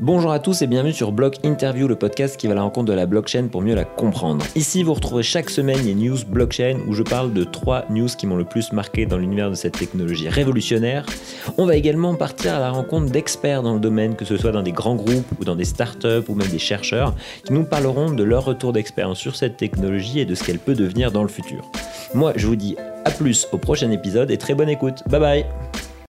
Bonjour à tous et bienvenue sur Block Interview, le podcast qui va à la rencontre de la blockchain pour mieux la comprendre. Ici, vous retrouverez chaque semaine les news blockchain où je parle de trois news qui m'ont le plus marqué dans l'univers de cette technologie révolutionnaire. On va également partir à la rencontre d'experts dans le domaine, que ce soit dans des grands groupes ou dans des startups ou même des chercheurs, qui nous parleront de leur retour d'expérience sur cette technologie et de ce qu'elle peut devenir dans le futur. Moi, je vous dis à plus au prochain épisode et très bonne écoute. Bye bye